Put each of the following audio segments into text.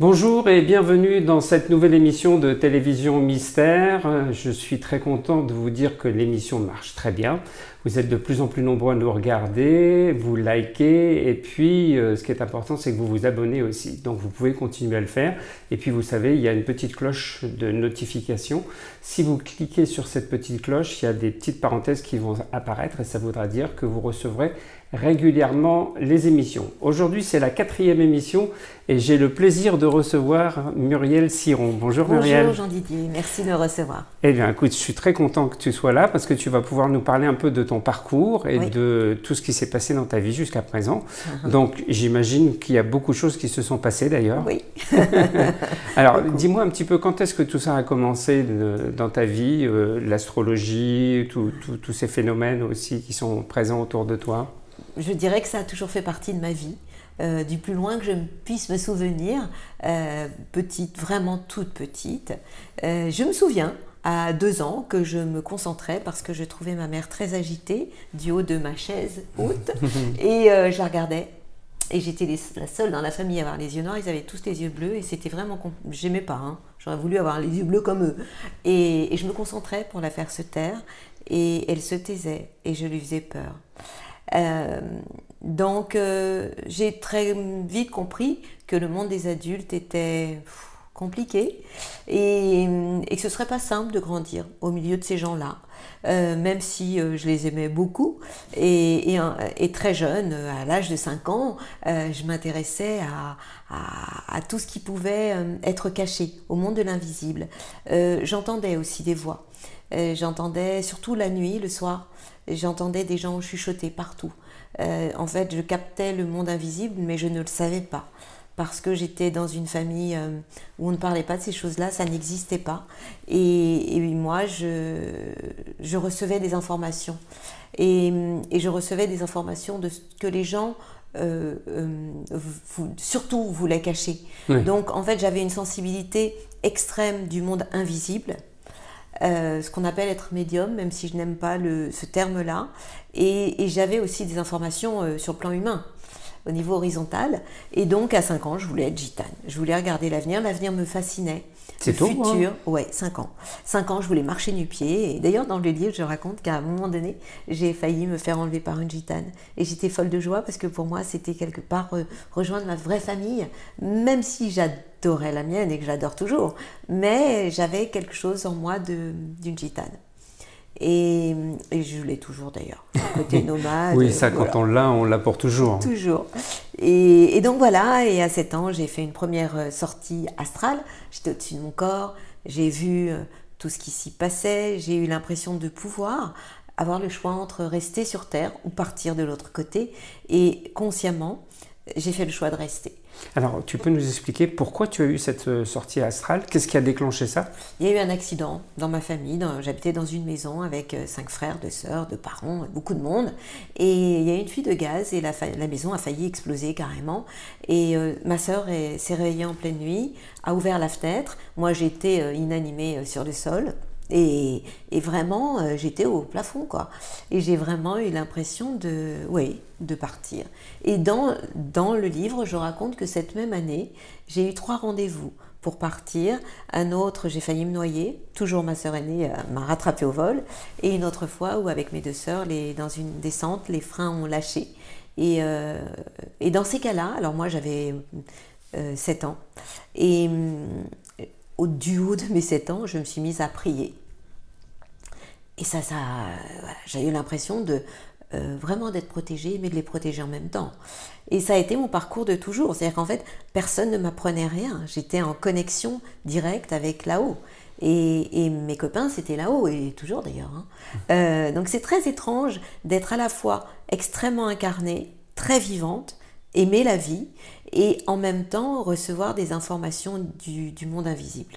Bonjour et bienvenue dans cette nouvelle émission de télévision Mystère. Je suis très content de vous dire que l'émission marche très bien. Vous êtes de plus en plus nombreux à nous regarder, vous likez et puis euh, ce qui est important c'est que vous vous abonnez aussi. Donc vous pouvez continuer à le faire. Et puis vous savez, il y a une petite cloche de notification. Si vous cliquez sur cette petite cloche, il y a des petites parenthèses qui vont apparaître et ça voudra dire que vous recevrez régulièrement les émissions. Aujourd'hui c'est la quatrième émission et j'ai le plaisir de recevoir Muriel Siron. Bonjour, Muriel. Bonjour Jean-Didier, merci de me recevoir. Eh bien écoute, je suis très content que tu sois là parce que tu vas pouvoir nous parler un peu de ton parcours et de tout ce qui s'est passé dans ta vie jusqu'à présent. Uh-huh. Donc j'imagine qu'il y a beaucoup de choses qui se sont passées d'ailleurs. Oui. Alors dis-moi un petit peu quand est-ce que tout ça a commencé dans ta vie, euh, l'astrologie, tous ces phénomènes aussi qui sont présents autour de toi? Je dirais que ça a toujours fait partie de ma vie. Euh, du plus loin que je puisse me souvenir, euh, petite, vraiment toute petite. je me souviens à deux ans que je me concentrais parce que je trouvais ma mère très agitée du haut de ma chaise haute et euh, je la regardais. Et j'étais la seule dans la famille à avoir les yeux noirs, ils avaient tous les yeux bleus et c'était vraiment. J'aimais pas, hein. j'aurais voulu avoir les yeux bleus comme eux. Et, je me concentrais pour la faire se taire et elle se taisait et je lui faisais peur. Euh, donc euh, j'ai très vite compris que le monde des adultes était compliqué et, et, que ce serait pas simple de grandir au milieu de ces gens-là, euh, même si euh, je les aimais beaucoup. Et, très jeune, à l'âge de 5 ans, euh, je m'intéressais à, tout ce qui pouvait être caché, au monde de l'invisible. j'entendais aussi des voix. j'entendais surtout la nuit, le soir, j'entendais des gens chuchoter partout. en fait, je captais le monde invisible, mais je ne le savais pas parce que j'étais dans une famille euh, où on ne parlait pas de ces choses-là, ça n'existait pas. Et, moi, je, je, recevais des informations. Et, je recevais des informations de ce que les gens, euh, euh, surtout, voulaient cacher. Donc, en fait, j'avais une sensibilité extrême du monde invisible. ce qu'on appelle être médium, même si je n'aime pas le, ce terme-là. Et, et j'avais aussi des informations sur le plan humain au niveau horizontal. Et donc, à 5 ans, je voulais être gitane. Je voulais regarder l'avenir. L'avenir me fascinait. C'est tout hein. futur, ouais, 5 ans. 5 ans, je voulais marcher nu pied. Et d'ailleurs, dans le livre, je raconte qu'à un moment donné, j'ai failli me faire enlever par une gitane. Et j'étais folle de joie parce que pour moi, c'était quelque part euh, rejoindre ma vraie famille, même si j'adorais la mienne et que j'adore toujours. Mais j'avais quelque chose en moi d'une gitane. Et, je l'ai toujours d'ailleurs, côté nomade. oui, ça, quand on l'a, on l'a pour toujours. Toujours. Et, donc voilà, et à 7 ans, j'ai fait une première euh, sortie astrale. J'étais au-dessus de mon corps, j'ai vu euh, tout ce qui s'y passait, j'ai eu l'impression de pouvoir avoir le choix entre rester sur Terre ou partir de l'autre côté. Et consciemment, j'ai fait le choix de rester. Alors, tu peux nous expliquer pourquoi tu as eu cette euh, sortie astrale? Qu'est-ce qui a déclenché ça? Il y a eu un accident dans ma famille. J'habitais dans une maison avec euh, cinq frères, deux sœurs, deux parents, beaucoup de monde. Et il y a eu une fuite de gaz et la, maison a failli exploser carrément. Et euh, ma sœur s'est réveillée en pleine nuit, a ouvert la fenêtre. Moi, j'étais inanimée sur le sol. Et, vraiment, euh, j'étais au plafond, quoi. Et j'ai vraiment eu l'impression de, oui, de partir. Et dans, dans le livre, je raconte que cette même année, j'ai eu trois rendez-vous pour partir. Un autre, j'ai failli me noyer. Toujours ma sœur aînée euh, m'a rattrapé au vol. Et une autre fois où, avec mes deux sœurs, les, dans une descente, les freins ont lâché. Et, euh, et dans ces cas-là, alors moi j'avais 7 ans, et au duo de mes 7 ans, je me suis mise à prier. Et ça, ça j'ai eu l'impression de euh, vraiment d'être protégée, mais de les protéger en même temps. Et ça a été mon parcours de toujours. C'est-à-dire qu'en fait, personne ne m'apprenait rien. J'étais en connexion directe avec là-haut. Et, mes copains, c'était là-haut, et toujours d'ailleurs. Hein. Euh, donc c'est très étrange d'être à la fois extrêmement incarnée, très vivante, aimer la vie, et en même temps recevoir des informations du, monde invisible.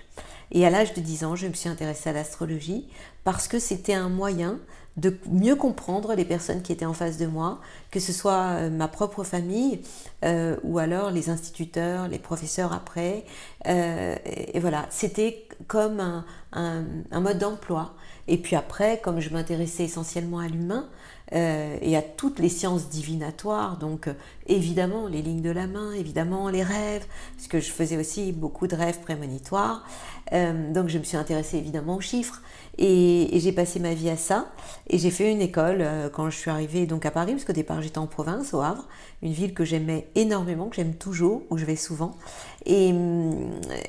Et à l'âge de 10 ans, je me suis intéressée à l'astrologie parce que c'était un moyen de mieux comprendre les personnes qui étaient en face de moi, que ce soit euh, ma propre famille euh, ou alors les instituteurs, les professeurs après. Euh, et, voilà, c'était comme un, un, mode d'emploi. Et puis après, comme je m'intéressais essentiellement à l'humain, et à toutes les sciences divinatoires, donc évidemment les lignes de la main, évidemment les rêves, parce que je faisais aussi beaucoup de rêves prémonitoires. donc je me suis intéressée évidemment aux chiffres. Et, j'ai passé ma vie à ça. Et j'ai fait une école euh, quand je suis arrivée donc à Paris, parce qu'au départ j'étais en province, au Havre, une ville que j'aimais énormément, que j'aime toujours, où je vais souvent. Et,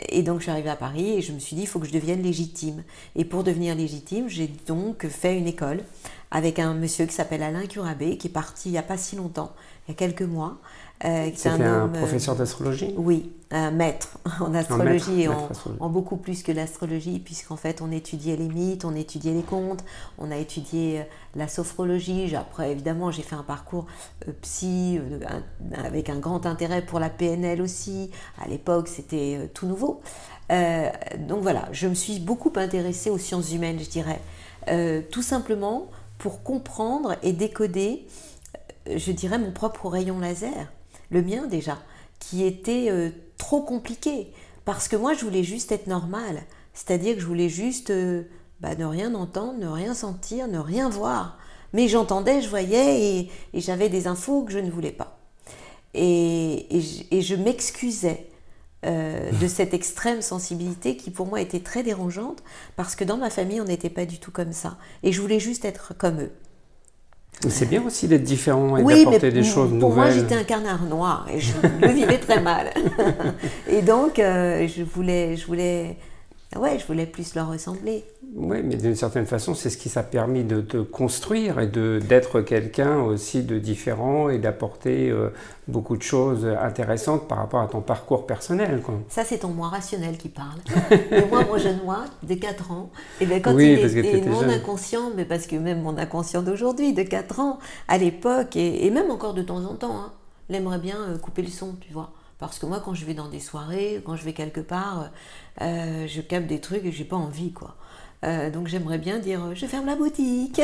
et, donc je suis arrivée à Paris et je me suis dit, il faut que je devienne légitime. Et pour devenir légitime, j'ai donc fait une école avec un monsieur qui s'appelle Alain Curabé, qui est parti il n'y a pas si longtemps, il y a quelques mois, euh, C'était un, un, professeur d'astrologie Oui, un maître en astrologie et en, beaucoup plus que l'astrologie, puisqu'en fait on étudiait les mythes, on étudiait les contes, on a étudié euh, la sophrologie. Après, évidemment, j'ai fait un parcours euh, psy avec un grand intérêt pour la PNL aussi. À l'époque, c'était tout nouveau. donc voilà, je me suis beaucoup intéressée aux sciences humaines, je dirais, tout simplement pour comprendre et décoder, je dirais, mon propre rayon laser le mien déjà, qui était euh, trop compliqué. Parce que moi, je voulais juste être normale. C'est-à-dire que je voulais juste euh, bah, ne rien entendre, ne rien sentir, ne rien voir. Mais j'entendais, je voyais et, j'avais des infos que je ne voulais pas. Et, je m'excusais euh, de cette extrême sensibilité qui pour moi était très dérangeante parce que dans ma famille on n'était pas du tout comme ça. Et je voulais juste être comme eux. C'est bien aussi d'être différent et d'apporter des choses nouvelles. Pour moi, j'étais un canard noir et je le vivais très mal. et donc, euh, je voulais, je voulais Ouais, je voulais plus leur ressembler. Oui, mais d'une certaine façon, c'est ce qui t'a permis de te construire et d'être quelqu'un aussi de différent et d'apporter euh, beaucoup de choses intéressantes par rapport à ton parcours personnel. Quoi. Ça, c'est ton moi rationnel qui parle. et moi, mon jeune moi, de 4 ans, et bien quand il était mon inconscient, mais parce que même mon inconscient d'aujourd'hui, de 4 ans, à l'époque, et, même encore de temps en temps, hein, il aimerait bien euh, couper le son, tu vois. Parce que moi, quand je vais dans des soirées, quand je vais quelque part, euh, je capte des trucs et j'ai pas envie, quoi. Euh, donc j'aimerais bien dire je ferme la boutique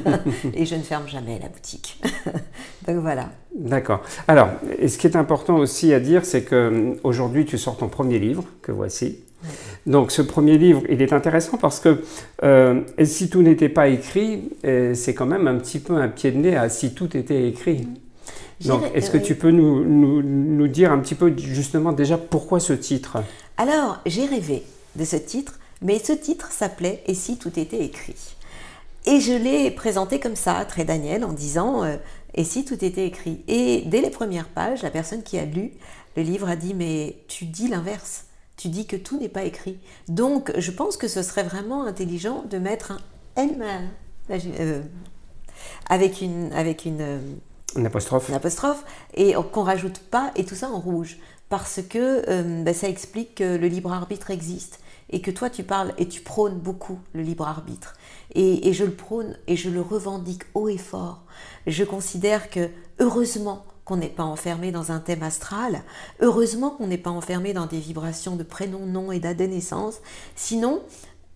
et je ne ferme jamais la boutique. donc voilà. D'accord. Alors, ce qui est important aussi à dire, c'est que aujourd'hui tu sors ton premier livre que voici. Donc ce premier livre, il est intéressant parce que euh, si tout n'était pas écrit, c'est quand même un petit peu un pied de nez à si tout était écrit. Donc, est-ce que tu peux nous, nous, dire un petit peu justement déjà pourquoi ce titre? Alors, j'ai rêvé de ce titre, mais ce titre s'appelait Et si tout était écrit? Et je l'ai présenté comme ça, très Daniel, en disant euh, Et si tout était écrit? Et dès les premières pages, la personne qui a lu le livre a dit Mais tu dis l'inverse. Tu dis que tout n'est pas écrit. Donc, je pense que ce serait vraiment intelligent de mettre un N euh, avec une, avec une euh, une apostrophe. Une apostrophe. Et qu'on rajoute pas, et tout ça en rouge. Parce que euh, ben, ça explique que le libre arbitre existe. Et que toi, tu parles et tu prônes beaucoup le libre arbitre. Et, et je le prône et je le revendique haut et fort. Je considère que, heureusement, qu'on n'est pas enfermé dans un thème astral, heureusement qu'on n'est pas enfermé dans des vibrations de prénom, nom et date de naissance, sinon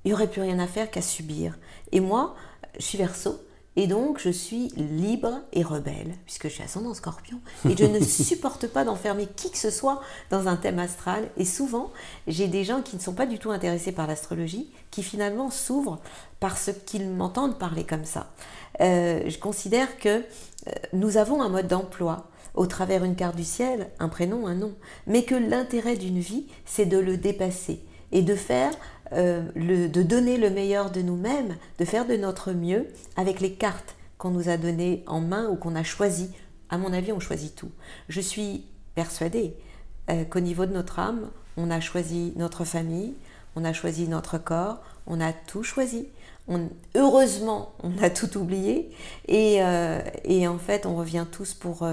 il n'y aurait plus rien à faire qu'à subir. Et moi, je suis verso, et donc, je suis libre et rebelle, puisque je suis ascendant scorpion, et je ne supporte pas d'enfermer qui que ce soit dans un thème astral. Et souvent, j'ai des gens qui ne sont pas du tout intéressés par l'astrologie, qui finalement s'ouvrent parce qu'ils m'entendent parler comme ça. Euh, je considère que euh, nous avons un mode d'emploi au travers une carte du ciel, un prénom, un nom, mais que l'intérêt d'une vie, c'est de le dépasser et de faire euh, de donner le meilleur de nous-mêmes, de faire de notre mieux avec les cartes qu'on nous a données en main ou qu'on a choisies. À mon avis, on choisit tout. Je suis persuadée euh, qu'au niveau de notre âme, on a choisi notre famille, on a choisi notre corps, on a tout choisi. heureusement, on a tout oublié. Euh, et, en fait, on revient tous pour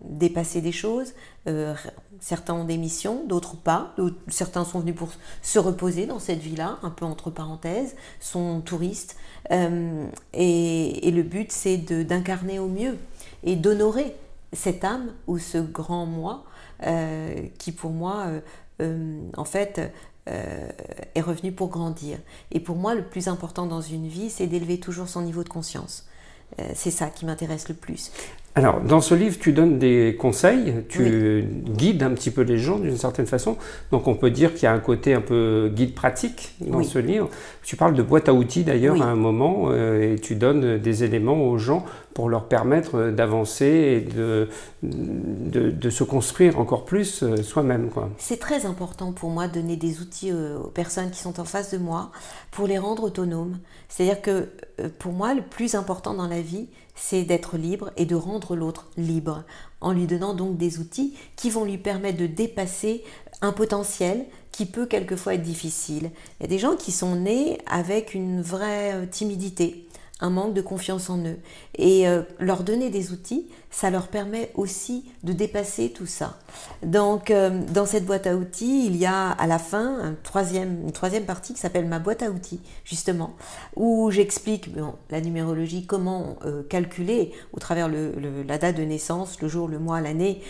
dépasser des choses. Euh, certains ont des missions, d'autres pas. Certains sont venus pour se reposer dans cette vie-là, un peu entre parenthèses, sont touristes. Euh, et, le but, c'est d'incarner au mieux et d'honorer cette âme ou ce grand moi euh, qui, pour moi, en fait, est revenu pour grandir. Et pour moi, le plus important dans une vie, c'est d'élever toujours son niveau de conscience. c'est ça qui m'intéresse le plus. Alors, dans ce livre, tu donnes des conseils, tu guides un petit peu les gens d'une certaine façon. Donc, on peut dire qu'il y a un côté un peu guide pratique dans ce livre. Tu parles de boîte à outils d'ailleurs à un moment euh, et tu donnes des éléments aux gens pour leur permettre d'avancer et de, se construire encore plus euh, soi-même. C'est très important pour moi de donner des outils euh, aux personnes qui sont en face de moi pour les rendre autonomes. C'est-à-dire que pour moi, le plus important dans la vie, c'est d'être libre et de rendre l'autre libre, en lui donnant donc des outils qui vont lui permettre de dépasser un potentiel qui peut quelquefois être difficile. Il y a des gens qui sont nés avec une vraie euh, timidité, un manque de confiance en eux. Et euh, leur donner des outils, ça leur permet aussi de dépasser tout ça. Donc, euh, dans cette boîte à outils, il y a à la fin une troisième partie qui s'appelle ma boîte à outils, justement, où j'explique la numérologie, comment euh, calculer au travers la date de naissance, le jour, le mois, l'année,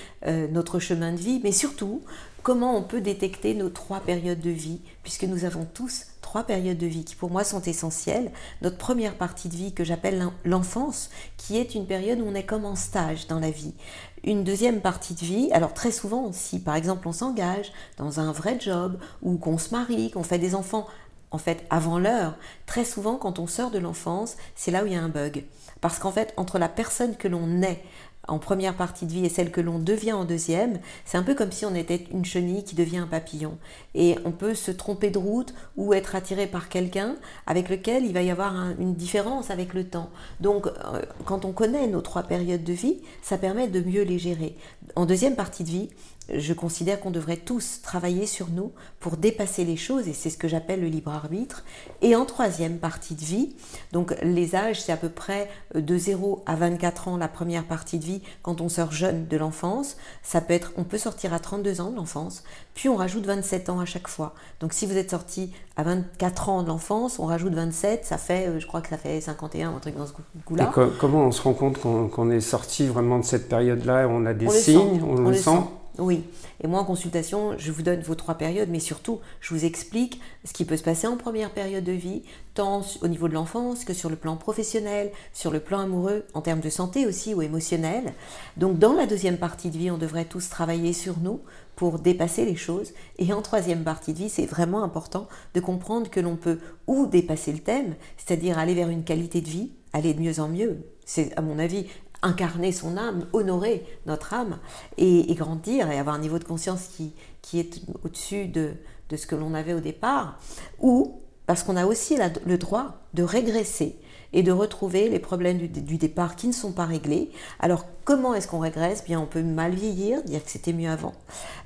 notre chemin de vie, mais surtout comment on peut détecter nos trois périodes de vie, puisque nous avons tous trois périodes de vie qui pour moi sont essentielles. Notre première partie de vie que j'appelle l'enfance, qui est une période où on est comme en stage dans la vie. Une deuxième partie de vie, alors très souvent si par exemple on s'engage dans un vrai job ou qu'on se marie, qu'on fait des enfants en fait avant l'heure, très souvent quand on sort de l'enfance, c'est là où il y a un bug. Parce qu'en fait, entre la personne que l'on est en première partie de vie et celle que l'on devient en deuxième, c'est un peu comme si on était une chenille qui devient un papillon. Et on peut se tromper de route ou être attiré par quelqu'un avec lequel il va y avoir une différence avec le temps. Donc, euh, quand on connaît nos trois périodes de vie, ça permet de mieux les gérer. En deuxième partie de vie, je considère qu'on devrait tous travailler sur nous pour dépasser les choses, et c'est ce que j'appelle le libre arbitre. Et en troisième partie de vie, donc les âges, c'est à peu près de 0 à 24 ans la première partie de vie quand on sort jeune de l'enfance. Ça peut être, on peut sortir à 32 ans de l'enfance, puis on rajoute 27 ans à chaque fois. Donc si vous êtes sorti à 24 ans de l'enfance, on rajoute 27, ça fait, euh, je crois que ça fait 51, un truc dans ce goût-là. comment on se rend compte qu'on est sorti vraiment de cette période-là On a des signes, on, le, sent oui. Et moi, en consultation, je vous donne vos trois périodes, mais surtout, je vous explique ce qui peut se passer en première période de vie, tant au niveau de l'enfance que sur le plan professionnel, sur le plan amoureux, en termes de santé aussi ou émotionnel. Donc, dans la deuxième partie de vie, on devrait tous travailler sur nous pour dépasser les choses. Et en troisième partie de vie, c'est vraiment important de comprendre que l'on peut ou dépasser le thème, c'est-à-dire aller vers une qualité de vie, aller de mieux en mieux. C'est à mon avis incarner son âme, honorer notre âme et, grandir et avoir un niveau de conscience qui, qui est au-dessus de, de, ce que l'on avait au départ, ou parce qu'on a aussi le droit de régresser et de retrouver les problèmes du, départ qui ne sont pas réglés. Alors comment est-ce qu'on régresse? Bien, on peut mal vieillir, dire que c'était mieux avant,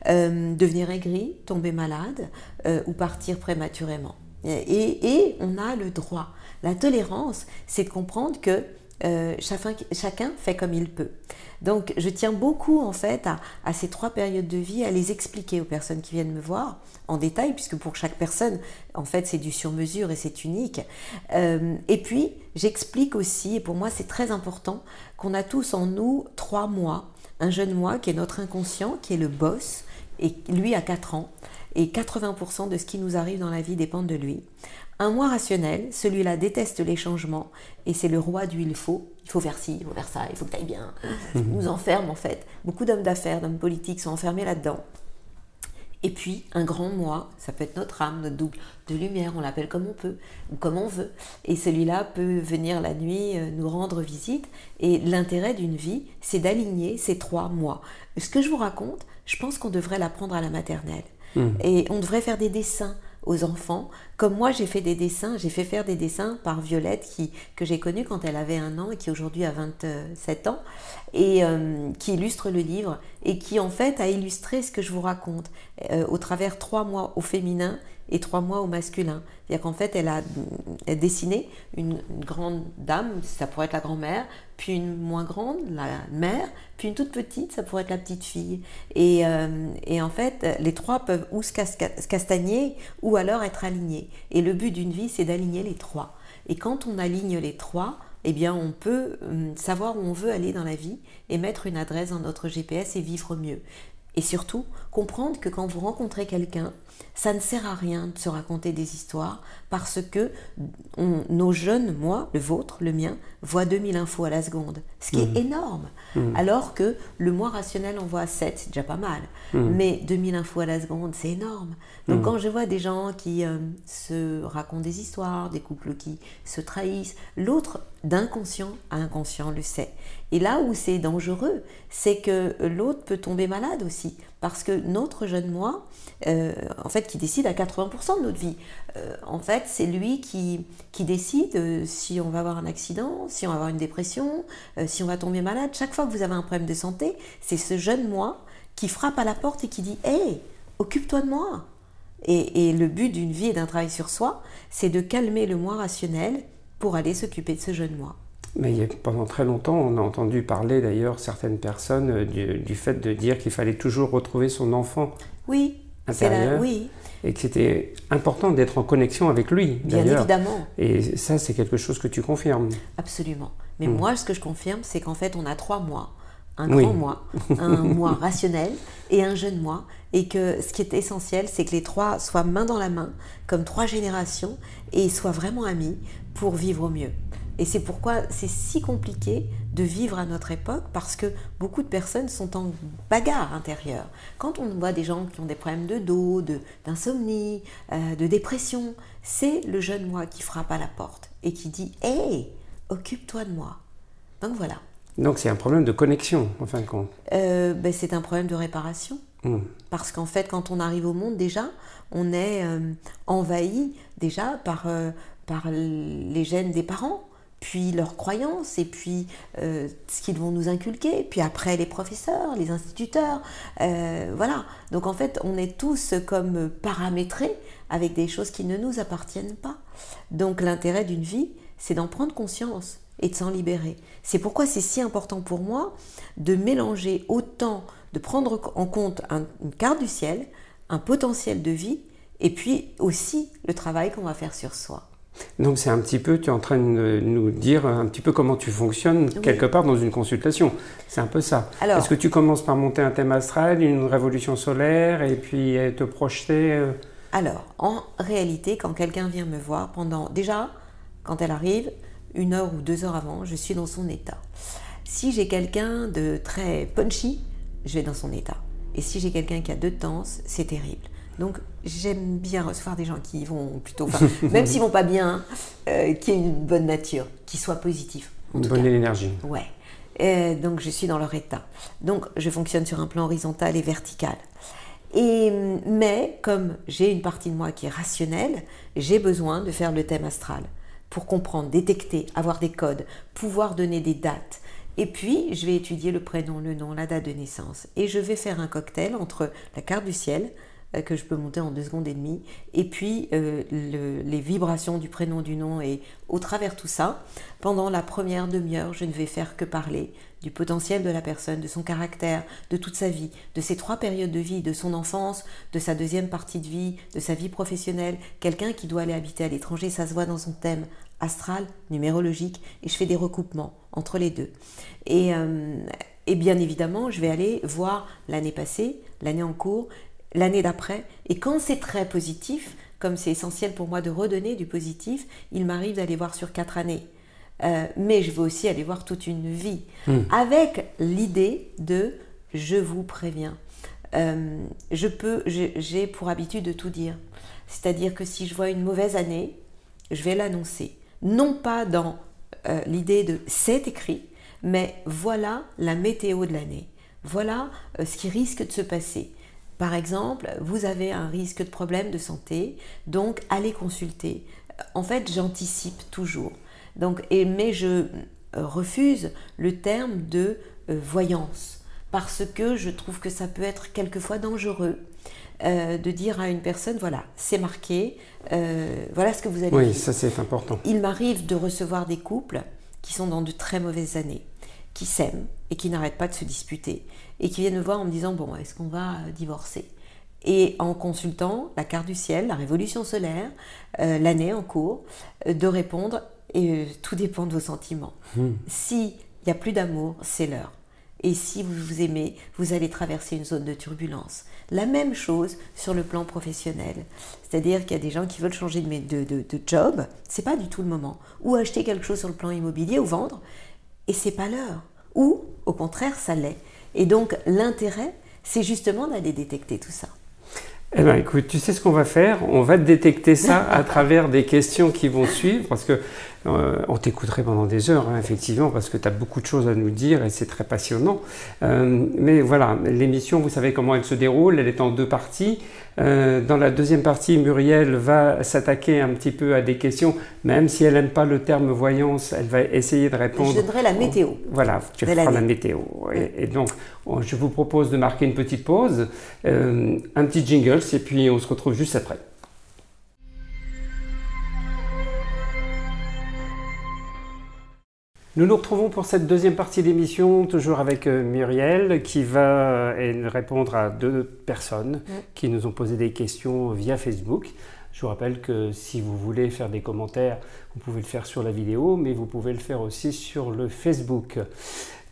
euh, devenir aigri, tomber malade euh, ou partir prématurément. Et, et on a le droit. La tolérance, c'est de comprendre que euh, chacun, fait comme il peut. Donc je tiens beaucoup en fait à, ces trois périodes de vie, à les expliquer aux personnes qui viennent me voir en détail, puisque pour chaque personne, en fait, c'est du sur-mesure et c'est unique. Euh, et puis j'explique aussi, et pour moi c'est très important, qu'on a tous en nous trois mois. Un jeune moi qui est notre inconscient, qui est le boss, et lui a 4 ans, et 80% de ce qui nous arrive dans la vie dépend de lui. Un moi rationnel, celui-là déteste les changements et c'est le roi du il faut. Il faut faire ci, il faut faire ça, il faut que tu ailles bien. Il nous enferme en fait. Beaucoup d'hommes d'affaires, d'hommes politiques sont enfermés là-dedans. Et puis un grand moi, ça peut être notre âme, notre double de lumière, on l'appelle comme on peut ou comme on veut. Et celui-là peut venir la nuit euh, nous rendre visite. Et l'intérêt d'une vie, c'est d'aligner ces trois moi. Ce que je vous raconte, je pense qu'on devrait l'apprendre à la maternelle. Mmh. Et on devrait faire des dessins aux enfants. Comme moi, j'ai fait des dessins, j'ai fait faire des dessins par Violette, qui, que j'ai connue quand elle avait un an et qui aujourd'hui a 27 ans, et euh, qui illustre le livre, et qui en fait a illustré ce que je vous raconte euh, au travers trois mois au féminin et trois mois au masculin. C'est-à-dire qu'en fait, elle a, dessiné une, grande dame, ça pourrait être la grand-mère, puis une moins grande, la mère, puis une toute petite, ça pourrait être la petite fille. Et, euh, et en fait, les trois peuvent ou se castagner ou alors être alignés. Et le but d'une vie, c'est d'aligner les trois. Et quand on aligne les trois, eh bien, on peut hum, savoir où on veut aller dans la vie et mettre une adresse dans notre GPS et vivre mieux. Et surtout, comprendre que quand vous rencontrez quelqu'un, ça ne sert à rien de se raconter des histoires parce que nos jeunes, moi, le vôtre, le mien, voient 2000 infos à la seconde, ce qui est mmh. énorme. Mmh. Alors que le moi rationnel en voit 7, c'est déjà pas mal. Mmh. Mais 2000 infos à la seconde, c'est énorme. Donc quand je vois des gens qui euh, se racontent des histoires, des couples qui se trahissent, l'autre d'inconscient à inconscient le sait. Et là où c'est dangereux, c'est que l'autre peut tomber malade aussi. Parce que notre jeune moi, euh, en fait, qui décide à 80% de notre vie, euh, en fait, c'est lui qui, décide euh, si on va avoir un accident, si on va avoir une dépression, si on va tomber malade. Chaque fois que vous avez un problème de santé, c'est ce jeune moi qui frappe à la porte et qui dit Hé, occupe-toi de moi. Et le but d'une vie et d'un travail sur soi, c'est de calmer le moi rationnel pour aller s'occuper de ce jeune moi. Mais pendant très longtemps, on a entendu parler d'ailleurs certaines personnes euh, du, fait de dire qu'il fallait toujours retrouver son enfant oui, intérieur. oui. Et que c'était important d'être en connexion avec lui. Bien évidemment. Et ça, c'est quelque chose que tu confirmes. Absolument. Mais hmm. moi, ce que je confirme, c'est qu'en fait, on a trois mois. Un grand moi, un moi rationnel et un jeune moi. Et que ce qui est essentiel, c'est que les trois soient main dans la main, comme trois générations, et soient vraiment amis pour vivre au mieux. Et c'est pourquoi c'est si compliqué de vivre à notre époque parce que beaucoup de personnes sont en bagarre intérieure. Quand on voit des gens qui ont des problèmes de dos, d'insomnie, de, euh, de dépression, c'est le jeune moi qui frappe à la porte et qui dit Hé, occupe-toi de moi. Donc voilà. Donc c'est un problème de connexion en fin de compte. Euh, ben, c'est un problème de réparation. Hmm. Parce qu'en fait, quand on arrive au monde, déjà, on est euh, envahi déjà par, par les gènes des parents puis leurs croyances, et puis euh, ce qu'ils vont nous inculquer, puis après les professeurs, les instituteurs, euh, voilà. Donc en fait, on est tous comme paramétrés avec des choses qui ne nous appartiennent pas. Donc l'intérêt d'une vie, c'est d'en prendre conscience et de s'en libérer. C'est pourquoi c'est si important pour moi de mélanger autant, de prendre en compte une carte du ciel, un potentiel de vie, et puis aussi le travail qu'on va faire sur soi. Donc c'est un petit peu, tu es en train de nous dire un petit peu comment tu fonctionnes quelque part dans une consultation. C'est un peu ça. Est-ce que tu commences par monter un thème astral, une révolution solaire et puis te projeter euh? Alors, en réalité, quand quelqu'un vient me voir, pendant déjà, quand elle arrive, une heure ou deux heures avant, je suis dans son état. Si j'ai quelqu'un de très punchy, je vais dans son état. Et si j'ai quelqu'un qui a deux tenses, c'est terrible. Donc j'aime bien recevoir des gens qui vont plutôt, même s'ils vont pas bien, euh, qui aient une bonne nature, qui soient positifs. une bonne énergie. Ouais. Et donc je suis dans leur état. Donc je fonctionne sur un plan horizontal et vertical. Et, mais comme j'ai une partie de moi qui est rationnelle, j'ai besoin de faire le thème astral pour comprendre, détecter, avoir des codes, pouvoir donner des dates. Et puis, je vais étudier le prénom, le nom, la date de naissance. Et je vais faire un cocktail entre la carte du ciel, euh, que je peux monter en deux secondes et demie. Et puis euh, les vibrations du prénom, du nom. Et au travers tout ça, pendant la première demi-heure, je ne vais faire que parler du potentiel de la personne, de son caractère, de toute sa vie, de ses trois périodes de vie, de son enfance, de sa deuxième partie de vie, de sa vie professionnelle. Quelqu'un qui doit aller habiter à l'étranger, ça se voit dans son thème astral, numérologique, et je fais des recoupements entre les deux. Et, euh, et bien évidemment, je vais aller voir l'année passée, l'année en cours, l'année d'après. Et quand c'est très positif, comme c'est essentiel pour moi de redonner du positif, il m'arrive d'aller voir sur quatre années. Euh, mais je veux aussi aller voir toute une vie, hmm. avec l'idée de je vous préviens. Euh, je peux, j'ai pour habitude de tout dire. C'est-à-dire que si je vois une mauvaise année, je vais l'annoncer. Non pas dans euh, l'idée de c'est écrit, mais voilà la météo de l'année. Voilà ce qui risque de se passer. Par exemple, vous avez un risque de problème de santé, donc allez consulter. En fait, j'anticipe toujours. Donc, et, mais je euh, refuse le terme de euh, voyance parce que je trouve que ça peut être quelquefois dangereux. Euh, de dire à une personne, voilà, c'est marqué, voilà ce que vous allez Oui, ça c'est important. Il m'arrive de recevoir des couples qui sont dans de très mauvaises années, qui s'aiment et qui n'arrêtent pas de se disputer et qui viennent me voir en me disant bon est-ce qu'on va euh, divorcer? Et en consultant la carte du ciel, la révolution solaire, euh, l'année en cours, euh, de répondre et tout dépend de vos sentiments. Hmm. S'il n'y a plus d'amour, c'est l'heure. Et si vous vous aimez, vous allez traverser une zone de turbulence. La même chose sur le plan professionnel. C'est-à-dire qu'il y a des gens qui veulent changer de, de, de, job, c'est pas du tout le moment. Ou acheter quelque chose sur le plan immobilier ou vendre, et c'est pas l'heure. Ou, au contraire, ça l'est. Et donc, l'intérêt, c'est justement d'aller détecter tout ça. Eh bien, écoute, tu sais ce qu'on va faire? On va détecter ça à travers des questions qui vont suivre, parce que euh, on t'écouterait pendant des heures, hein, effectivement, parce que tu as beaucoup de choses à nous dire et c'est très passionnant. Euh, mais voilà, l'émission, vous savez comment elle se déroule, elle est en deux parties. Euh, dans la deuxième partie, Muriel va s'attaquer un petit peu à des questions, même si elle n'aime pas le terme voyance, elle va essayer de répondre. Je donnerai la météo. Voilà, tu feras la météo. Et, et, donc, je vous propose de marquer une petite pause, un petit jingle, et puis on se retrouve juste après. Nous nous retrouvons pour cette deuxième partie d'émission, toujours avec euh, Muriel, qui va euh, répondre à deux personnes qui nous ont posé des questions via Facebook. Je vous rappelle que si vous voulez faire des commentaires, vous pouvez le faire sur la vidéo, mais vous pouvez le faire aussi sur le Facebook.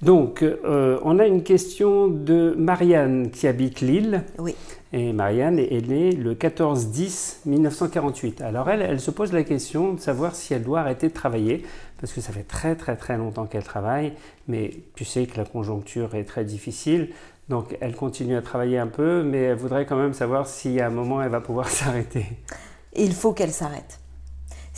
Donc, euh, on a une question de Marianne qui habite Lille. Oui. Et Marianne est née le 14-10-1948. Alors elle, elle se pose la question de savoir si elle doit arrêter de travailler, parce que ça fait très très très longtemps qu'elle travaille, mais tu sais que la conjoncture est très difficile. Donc elle continue à travailler un peu, mais elle voudrait quand même savoir si à un moment elle va pouvoir s'arrêter. Il faut qu'elle s'arrête.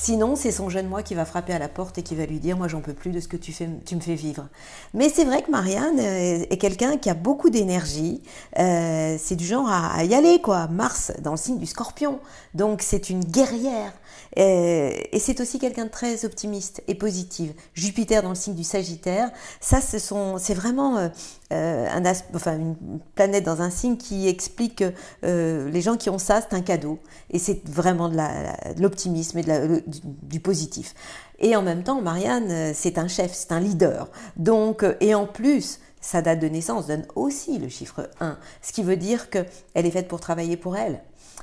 Sinon, c'est son jeune moi qui va frapper à la porte et qui va lui dire Moi, j'en peux plus de ce que tu, fais, tu me fais vivre. Mais c'est vrai que Marianne euh, est quelqu'un qui a beaucoup d'énergie. Euh, c'est du genre à, y aller, quoi. Mars, dans le signe du scorpion. Donc, c'est une guerrière. Euh, et c'est aussi quelqu'un de très optimiste et positive. Jupiter dans le signe du Sagittaire, ça, c'est vraiment euh, euh, un enfin, une planète dans un signe qui explique que les gens qui ont ça, c'est un cadeau. Et c'est vraiment de l'optimisme et de du, positif. Et en même temps, Marianne, c'est un chef, c'est un leader. Donc, et en plus, sa date de naissance donne aussi le chiffre 1, ce qui veut dire qu'elle est faite pour travailler pour elle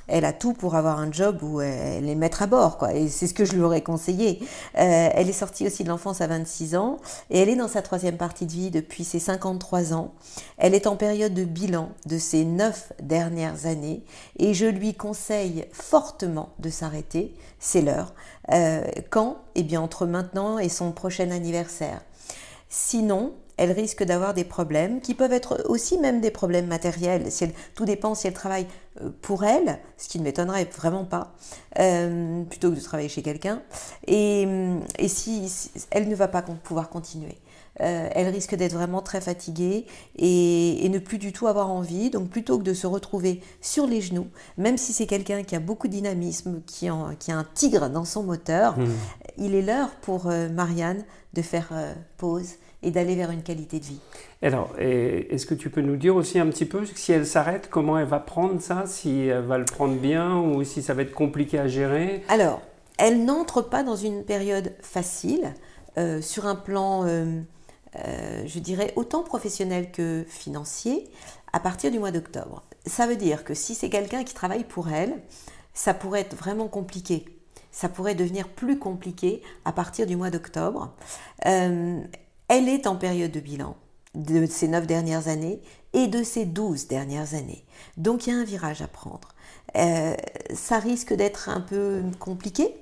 elle a tout pour avoir un job où elle est maître à bord, quoi. Et c'est ce que je lui aurais conseillé. Euh, elle est sortie aussi de l'enfance à 26 ans et elle est dans sa troisième partie de vie depuis ses 53 ans. Elle est en période de bilan de ses neuf dernières années et je lui conseille fortement de s'arrêter. C'est l'heure. Euh, quand? Eh bien, entre maintenant et son prochain anniversaire. Sinon, elle risque d'avoir des problèmes qui peuvent être aussi même des problèmes matériels. Si tout dépend si elle travaille euh, pour elle, ce qui ne m'étonnerait vraiment pas, euh, plutôt que de travailler chez quelqu'un. Et, et si, elle ne va pas pouvoir continuer. Euh, elle risque d'être vraiment très fatiguée et, ne plus du tout avoir envie. Donc plutôt que de se retrouver sur les genoux, même si c'est quelqu'un qui a beaucoup de dynamisme, qui, a un tigre dans son moteur, mmh. il est l'heure pour Marianne de faire pause et d'aller vers une qualité de vie. Alors, est-ce que tu peux nous dire aussi un petit peu si elle s'arrête, comment elle va prendre ça, si elle va le prendre bien ou si ça va être compliqué à gérer? Alors, elle n'entre pas dans une période facile euh, sur un plan, euh, euh, je dirais, autant professionnel que financier à partir du mois d'octobre. Ça veut dire que si c'est quelqu'un qui travaille pour elle, ça pourrait être vraiment compliqué ça pourrait devenir plus compliqué à partir du mois d'octobre. Elle est en période de bilan de ces neuf dernières années et de ces douze dernières années. Donc il y a un virage à prendre. Euh, ça risque d'être un peu compliqué.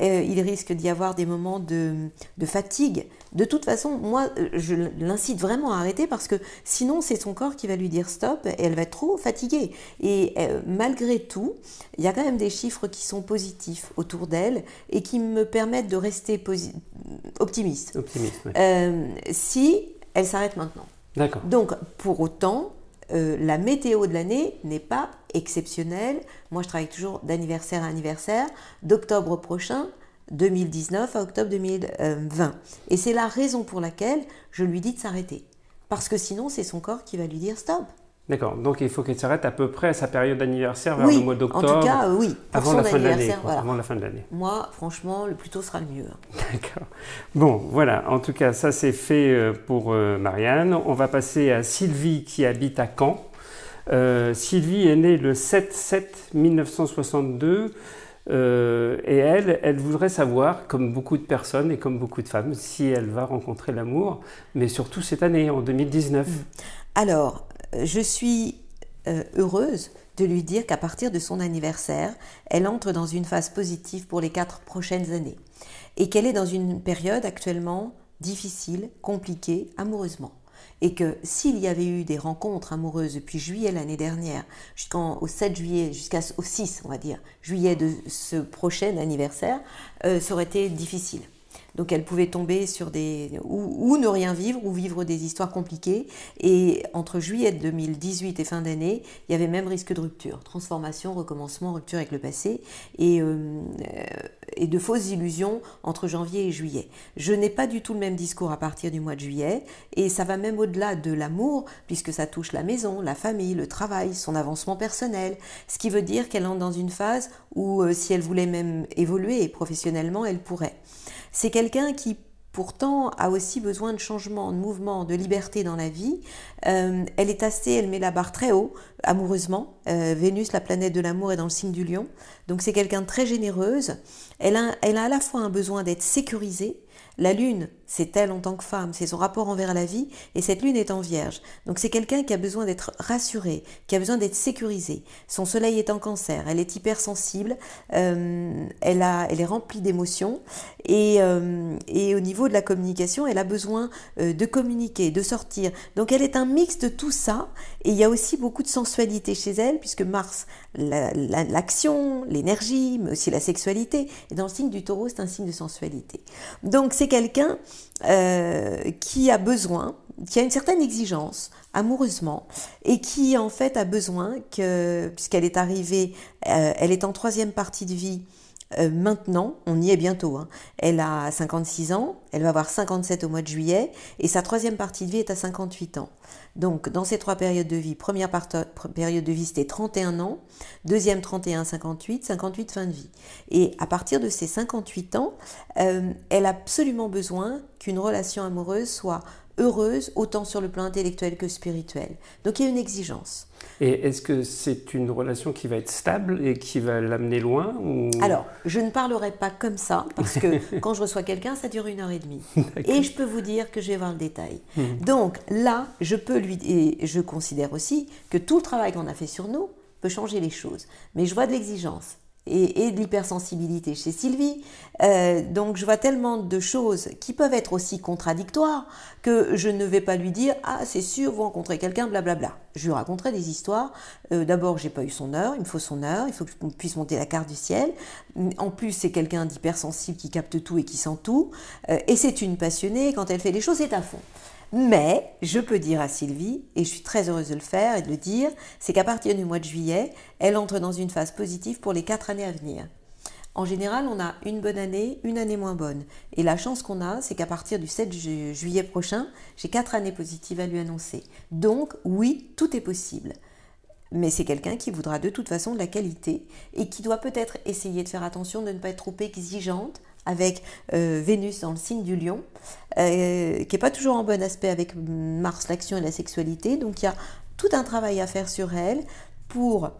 Euh, il risque d'y avoir des moments de, fatigue. De toute façon, moi, je l'incite vraiment à arrêter parce que sinon, c'est son corps qui va lui dire stop et elle va être trop fatiguée. Et euh, malgré tout, il y a quand même des chiffres qui sont positifs autour d'elle et qui me permettent de rester optimiste. Optimiste si elle s'arrête maintenant. D'accord. Donc, pour autant, euh, la météo de l'année n'est pas exceptionnelle. Moi, je travaille toujours d'anniversaire à anniversaire, d'octobre prochain 2019 à octobre 2020. Et c'est la raison pour laquelle je lui dis de s'arrêter. Parce que sinon, c'est son corps qui va lui dire stop. D'accord, donc il faut qu'elle s'arrête à peu près à sa période d'anniversaire vers le mois d'octobre. En tout cas, oui, avant, la fin de l'année, avant la fin de l'année. Moi, franchement, le plus tôt sera le mieux. D'accord. Bon, voilà, en tout cas, ça c'est fait euh, pour euh, Marianne. On va passer à Sylvie qui habite à Caen. Euh, Sylvie est née le 7-7-1962. Euh, et elle, elle voudrait savoir, comme beaucoup de personnes et comme beaucoup de femmes, si elle va rencontrer l'amour, mais surtout cette année, en 2019. Mm. Alors, je suis euh, heureuse de lui dire qu'à partir de son anniversaire, elle entre dans une phase positive pour les quatre prochaines années et qu'elle est dans une période actuellement difficile, compliquée, amoureusement et que s'il y avait eu des rencontres amoureuses depuis juillet l'année dernière jusqu'au 7 juillet, jusqu'au 6, on va dire, juillet de ce prochain anniversaire, euh, ça aurait été difficile. Donc elle pouvait tomber sur des... ou, ne rien vivre, ou vivre des histoires compliquées. Et entre juillet 2018 et fin d'année, il y avait même risque de rupture. Transformation, recommencement, rupture avec le passé. Et, euh, et de fausses illusions entre janvier et juillet. Je n'ai pas du tout le même discours à partir du mois de juillet. Et ça va même au-delà de l'amour, puisque ça touche la maison, la famille, le travail, son avancement personnel. Ce qui veut dire qu'elle entre dans une phase où euh, si elle voulait même évoluer professionnellement, elle pourrait. C'est quelqu'un qui pourtant a aussi besoin de changement, de mouvement, de liberté dans la vie. Euh, elle est assez, elle met la barre très haut, amoureusement. Euh, Vénus, la planète de l'amour, est dans le signe du lion. Donc c'est quelqu'un de très généreuse. Elle a, elle a à la fois un besoin d'être sécurisée, la lune, c'est elle en tant que femme, c'est son rapport envers la vie, et cette lune est en vierge. Donc c'est quelqu'un qui a besoin d'être rassuré, qui a besoin d'être sécurisé. Son soleil est en cancer, elle est hypersensible, euh, elle, est remplie d'émotions, et, euh, et, au niveau de la communication, elle a besoin euh, de communiquer, de sortir. Donc elle est un mix de tout ça, et il y a aussi beaucoup de sensualité chez elle, puisque Mars, l'action, l'énergie, mais aussi la sexualité, et dans le signe du taureau, c'est un signe de sensualité. Donc c'est quelqu'un euh, qui a besoin, qui a une certaine exigence amoureusement et qui en fait a besoin que, puisqu'elle est arrivée, euh, elle est en troisième partie de vie, euh, maintenant, on y est bientôt. Hein. Elle a 56 ans, elle va avoir 57 au mois de juillet, et sa troisième partie de vie est à 58 ans. Donc, dans ces trois périodes de vie, première période de vie, c'était 31 ans, deuxième 31, 58, 58 fin de vie. Et à partir de ces 58 ans, euh, elle a absolument besoin qu'une relation amoureuse soit heureuse, autant sur le plan intellectuel que spirituel. Donc il y a une exigence. Et est-ce que c'est une relation qui va être stable et qui va l'amener loin Alors, je ne parlerai pas comme ça, parce que quand je reçois quelqu'un, ça dure une heure et demie. Et je peux vous dire que je vais voir le détail. Hmm. Donc là, je peux lui... Et je considère aussi que tout le travail qu'on a fait sur nous peut changer les choses. Mais je vois de l'exigence et, de l'hypersensibilité chez Sylvie. Euh, donc je vois tellement de choses qui peuvent être aussi contradictoires que je ne vais pas lui dire ah c'est sûr vous rencontrez quelqu'un blablabla. Je lui raconterai des histoires. Euh, D'abord j'ai pas eu son heure, il me faut son heure, il faut je puisse monter la carte du ciel. En plus c'est quelqu'un d'hypersensible qui capte tout et qui sent tout. Euh, et c'est une passionnée quand elle fait les choses c'est à fond. Mais je peux dire à Sylvie, et je suis très heureuse de le faire et de le dire, c'est qu'à partir du mois de juillet, elle entre dans une phase positive pour les quatre années à venir. En général, on a une bonne année, une année moins bonne. Et la chance qu'on a, c'est qu'à partir du 7 juillet prochain, j'ai quatre années positives à lui annoncer. Donc, oui, tout est possible. Mais c'est quelqu'un qui voudra de toute façon de la qualité et qui doit peut-être essayer de faire attention de ne pas être trop exigeante avec euh, Vénus dans le signe du lion, euh, qui n'est pas toujours en bon aspect avec Mars, l'action et la sexualité. Donc il y a tout un travail à faire sur elle pour,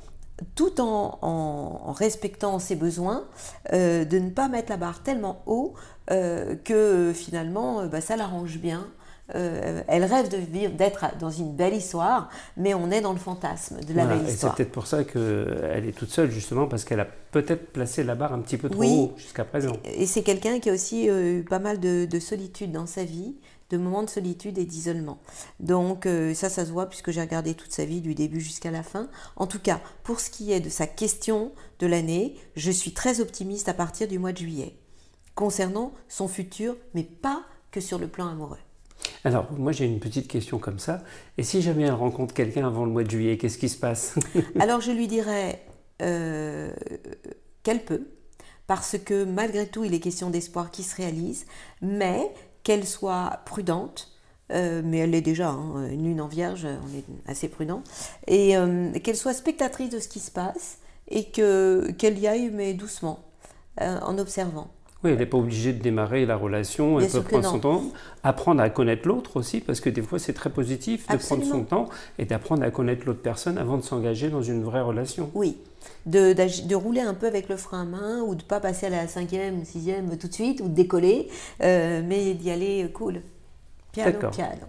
tout en, respectant ses besoins, euh, de ne pas mettre la barre tellement haut que finalement bah, ça l'arrange bien euh, elle rêve de vivre, d'être dans une belle histoire, mais on est dans le fantasme de la belle histoire. C'est peut-être pour ça qu'elle est toute seule, justement, parce qu'elle a peut-être placé la barre un petit peu trop haut jusqu'à présent. Et c'est quelqu'un qui a aussi euh, eu pas mal de, solitude dans sa vie, de moments de solitude et d'isolement. Donc euh, ça, ça se voit puisque j'ai regardé toute sa vie du début jusqu'à la fin. En tout cas, pour ce qui est de sa question de l'année, je suis très optimiste à partir du mois de juillet, concernant son futur, mais pas que sur le plan amoureux. Alors, moi j'ai une petite question comme ça. Et si jamais elle rencontre quelqu'un avant le mois de juillet, qu'est-ce qui se passe Alors, je lui dirais euh, qu'elle peut, parce que malgré tout, il est question d'espoir qui se réalise, mais qu'elle soit prudente. Euh, mais elle l'est déjà, hein, une lune en vierge, on est assez prudent, et euh, qu'elle soit spectatrice de ce qui se passe et qu'elle y aille, mais doucement, en observant. Oui, elle n'est pas obligée de démarrer la relation, elle peut prendre son temps, apprendre à connaître l'autre aussi, parce que des fois c'est très positif de prendre son temps et d'apprendre à connaître l'autre personne avant de s'engager dans une vraie relation. Oui, de, de, rouler un peu avec le frein à main ou de ne pas passer à la cinquième ou sixième tout de suite ou de décoller, euh, mais d'y aller cool. Piano, piano.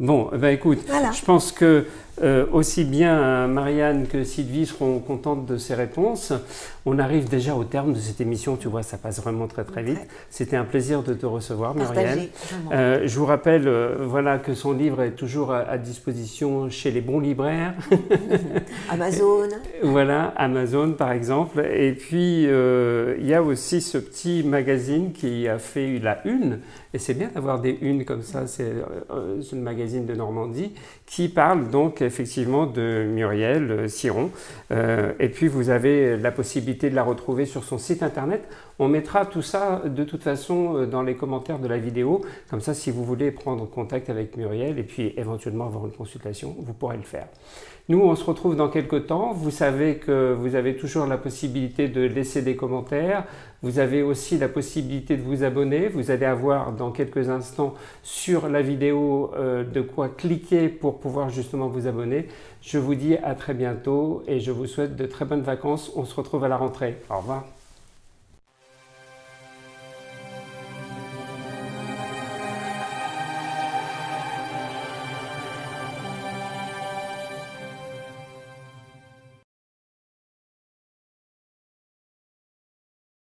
Bon, eh ben écoute, je pense que euh, aussi bien Marianne que Sylvie seront contentes de ces réponses. On arrive déjà au terme de cette émission, tu vois, ça passe vraiment très très vite. C'était un plaisir de te recevoir, Marianne. Euh, je vous rappelle euh, voilà, que son livre est toujours à, disposition chez les bons libraires. Amazon. voilà, Amazon par exemple. Et puis, il y a aussi ce petit magazine qui a fait la une, et c'est bien d'avoir des unes comme ça, c'est un magazine de Normandie, qui parle donc effectivement de Muriel euh, Siron. Euh, et puis vous avez la possibilité de la retrouver sur son site internet. On mettra tout ça de toute façon euh, dans les commentaires de la vidéo. Comme ça, si vous voulez prendre contact avec Muriel et puis éventuellement avoir une consultation, vous pourrez le faire. Nous, on se retrouve dans quelques temps. Vous savez que vous avez toujours la possibilité de laisser des commentaires. Vous avez aussi la possibilité de vous abonner. Vous allez avoir dans quelques instants sur la vidéo de quoi cliquer pour pouvoir justement vous abonner. Je vous dis à très bientôt et je vous souhaite de très bonnes vacances. On se retrouve à la rentrée. Au revoir.